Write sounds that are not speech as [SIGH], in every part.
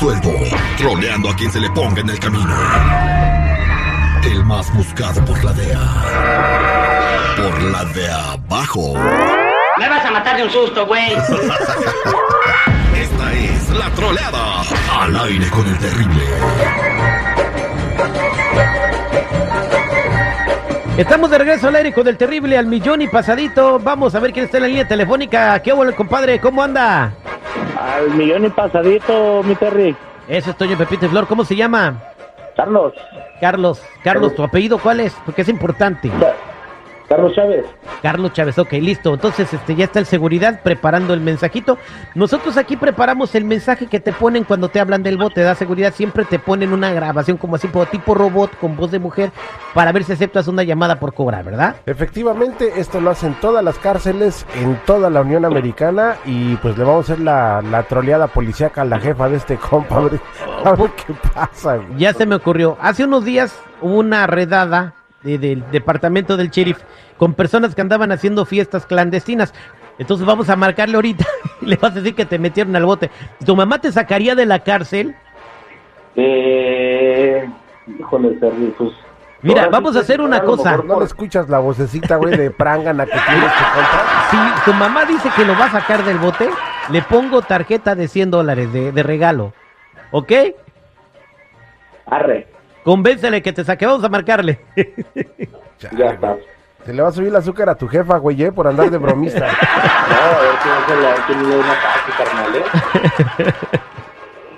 suelto, troleando a quien se le ponga en el camino. El más buscado por la DEA. Por la de abajo. Me vas a matar de un susto, güey. [LAUGHS] Esta es la troleada. Al aire con el terrible. Estamos de regreso al aire con el terrible al millón y pasadito. Vamos a ver quién está en la línea telefónica. ¿Qué hubo, compadre? ¿Cómo anda? Al millón y pasadito, mi Terry. Eso es Toño Pepito y Flor. ¿Cómo se llama? Carlos. Carlos. Carlos, ¿tu apellido cuál es? Porque es importante. Carlos Chávez. Carlos Chávez, ok, listo. Entonces, este, ya está el seguridad preparando el mensajito. Nosotros aquí preparamos el mensaje que te ponen cuando te hablan del bote, da seguridad. Siempre te ponen una grabación como así, tipo robot, con voz de mujer, para ver si aceptas una llamada por cobrar, ¿verdad? Efectivamente, esto lo hacen todas las cárceles en toda la Unión Americana y pues le vamos a hacer la, la troleada policíaca a la jefa de este compa. A ver, a ver qué pasa. güey. Ya se me ocurrió. Hace unos días hubo una redada de- del departamento del sheriff con personas que andaban haciendo fiestas clandestinas. Entonces vamos a marcarle ahorita y [LAUGHS] le vas a decir que te metieron al bote. ¿Tu mamá te sacaría de la cárcel? Eh. Híjole, Terry, pues. Mira, ahora vamos sí a hacer una cosa. mejor ¿No le escuchas la vocecita, güey, de prangana que [LAUGHS] tienes que contar? Si tu mamá dice que lo va a sacar del bote, le pongo tarjeta de 100 dólares de, de regalo. ¿Ok? Arre. Convéncele que te saque. Vamos a marcarle. [LAUGHS] Ya está. Se le va a subir el azúcar a tu jefa, güey, eh, por andar de bromista. [LAUGHS] No, a ver quién se le ha tenido un ataque, carnal, ¿eh?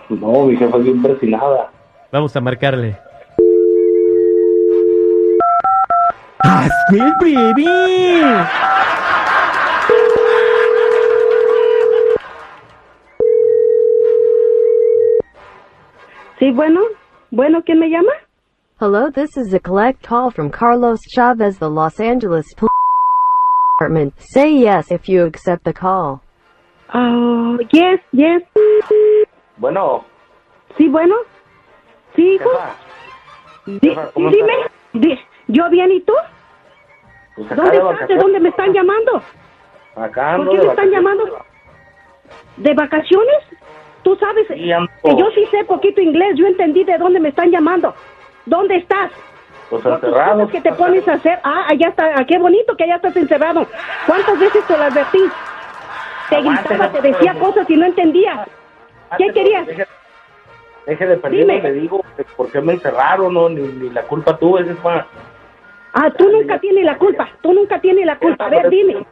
No, mi jefa es bien persinada. Vamos a marcarle. ¡Hazme el breve! Sí, bueno. Bueno, ¿quién me llama? Hello, this is a collect call from Carlos Chavez, the Los Angeles Police Department. Say yes if you accept the call. Oh, yes, yes. Bueno, Sí, bueno. Sí, hijo. Di- jefa, ¿cómo sí, dime. Di- ¿Yo bien y tú? Pues acá ¿Dónde de estás? ¿De dónde me están llamando? Acá ¿Por ando qué de me están llamando? ¿De vacaciones? Tú sabes que yo sí sé poquito inglés. Yo entendí de dónde me están llamando. ¿Dónde estás? Pues encerrado. que te pones a hacer. Ah, allá está. Ah, qué bonito que allá estás encerrado. ¿Cuántas veces te lo advertí? Te Aguante, gritaba, te decía cosas y no entendías. ¿Qué querías? Deje, deje de perder, Dime. le digo por qué me encerraron, no, ni, ni la culpa tuve, jefa. Ah, tú nunca tienes la culpa. Tú nunca tienes la culpa. A ver, dime.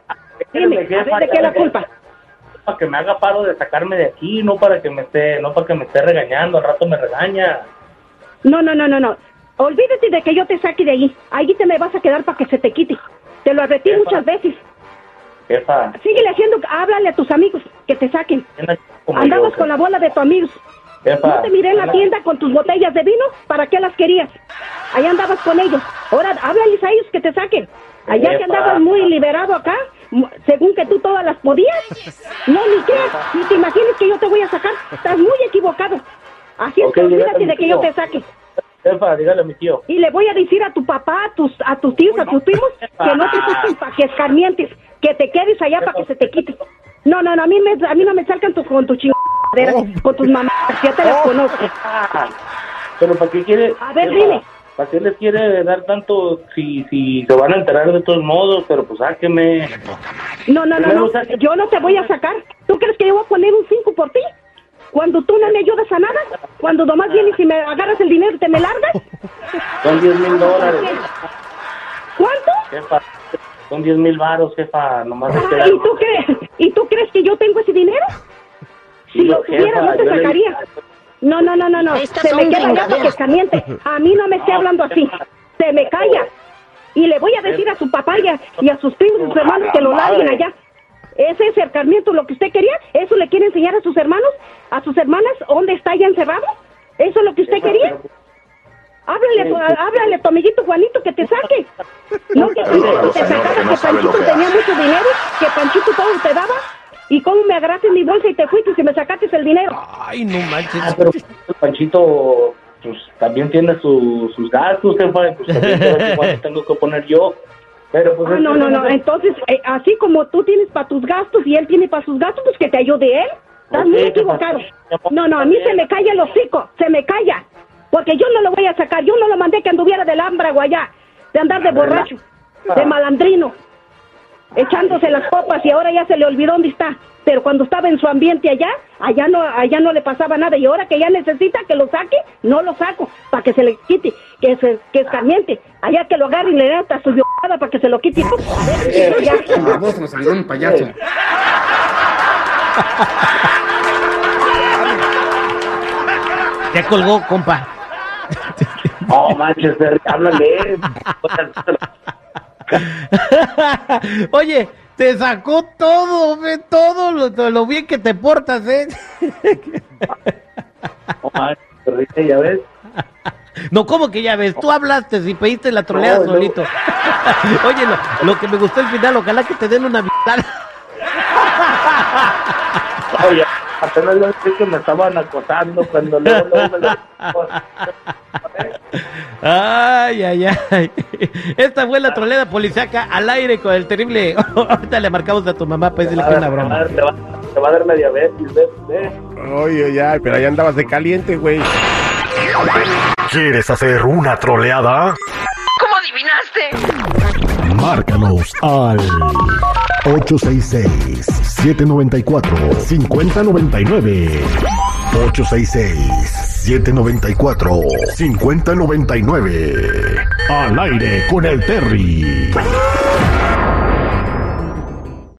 Dime, a ver, ¿de qué es la culpa? Para que me haga paro de sacarme de aquí, no para que me esté, no para que me esté regañando, al rato me regaña. No, no, no, no, no. Olvídate de que yo te saque de ahí. Ahí te me vas a quedar para que se te quite. Te lo advertí Jefa. muchas veces. Jefa, Síguele haciendo, háblale a tus amigos que te saquen. Andabas yo, con la bola de tus amigos. jefa, No te miré en la tienda con tus botellas de vino. ¿Para qué las querías? Allá andabas con ellos. Ahora háblales a ellos que te saquen. Allá que andabas muy liberado acá, según que tú todas las podías. No, ni creas, ni te imagines que yo te voy a sacar. Estás muy equivocado. Así es Ok, que olvídate de que yo te saque. Jefa, dígale a mi tío. Y le voy a decir a tu papá, a tus, a tus tíos, a tus primos, que no te saquen para que escarmientes, que te quedes allá para que se te quite. No, no, no, a mí, me, a mí no me salgan tu, con tus chingaderas, con tus mamás, ya te las conozco. Ah, Pero ¿para qué quiere? A ver, dile. ¿Para qué les quiere dar tanto si, si se van a enterar de todos modos? Pero pues sáqueme. No, no, no, no, yo no te voy a sacar. ¿Tú crees que yo voy a poner un 5 por ti? Cuando tú no me ayudas a nada, cuando nomás vienes y me agarras el dinero y te me largas. Son 10 mil dólares. ¿Cuánto? Jefa, son 10 mil varos, jefa. Nomás Ah, ¿y, tú crees, ¿Y tú crees que yo tengo ese dinero? Si lo tuviera, no te le- sacaría. No, no, no, no, no. Estas Se me queda que escarmiente. A mí no me esté hablando así. Se me calla. Y le voy a decir a su papá y a, y a sus primos y sus hermanos que lo larguen allá. ¿Ese es acercamiento lo que usted quería? ¿Eso le quiere enseñar a sus hermanos? ¿A sus hermanas? ¿Dónde está ya encerrado? ¿Eso es lo que usted quería? Háblale, háblale a tu amiguito Juanito que te saque. No que tú te sacabas que Panchito tenía mucho dinero, que Panchito todo te daba. ¿Y cómo me agarraste mi bolsa y te fuiste y me sacaste el dinero? Ay, no manches. Ah, pero el Panchito pues, también tiene su- sus gastos, jefa. y, Pues también [LAUGHS] tengo que poner yo. Pero pues. Ah, no, no, no. Entonces, eh, así como tú tienes para tus gastos y él tiene para sus gastos, pues que te ayude él. Estás muy equivocado. No, no, a mí se me calla el hocico, se me calla. Porque yo no lo voy a sacar, yo no lo mandé que anduviera del hambre allá, de andar de borracho, de malandrino, echándose las copas y ahora ya se le olvidó dónde está. Pero cuando estaba en su ambiente allá, allá no, allá no le pasaba nada y ahora que ya necesita que lo saque, no lo saco para que se le quite, que se que escarmiente. Allá que lo agarre y le dé hasta su violada para que se lo quite. A ver, ya. Vamos, nos olvidó un payaso. Ya colgó, compa. No, manches, háblale. [LAUGHS] Oye, te sacó todo, ve, todo lo, bien que te portas, ¿eh? [LAUGHS] No manches, Rita, ya ves. [LAUGHS] No, ¿cómo que ya ves? Tú hablaste y pediste la troleada No, no. solito. Oye, lo, lo que me gustó al final, ojalá que te den una vitada. Oye, apenas lo que me estaban acosando cuando luego, luego me lo... Ay, ay, ay. Esta fue la troleada policiaca al aire con el terrible. [LAUGHS] Ahorita le marcamos a tu mamá para decirle que es una Te va a broma. dar- te va, te va a dar media vez, ves, ves. Oye, ya, pero ahí andabas de caliente, güey. ¿Quieres hacer una troleada? ¿Cómo adivinaste? Márcanos al 866-794-5099. 866-794-5099. Al aire con el Terry.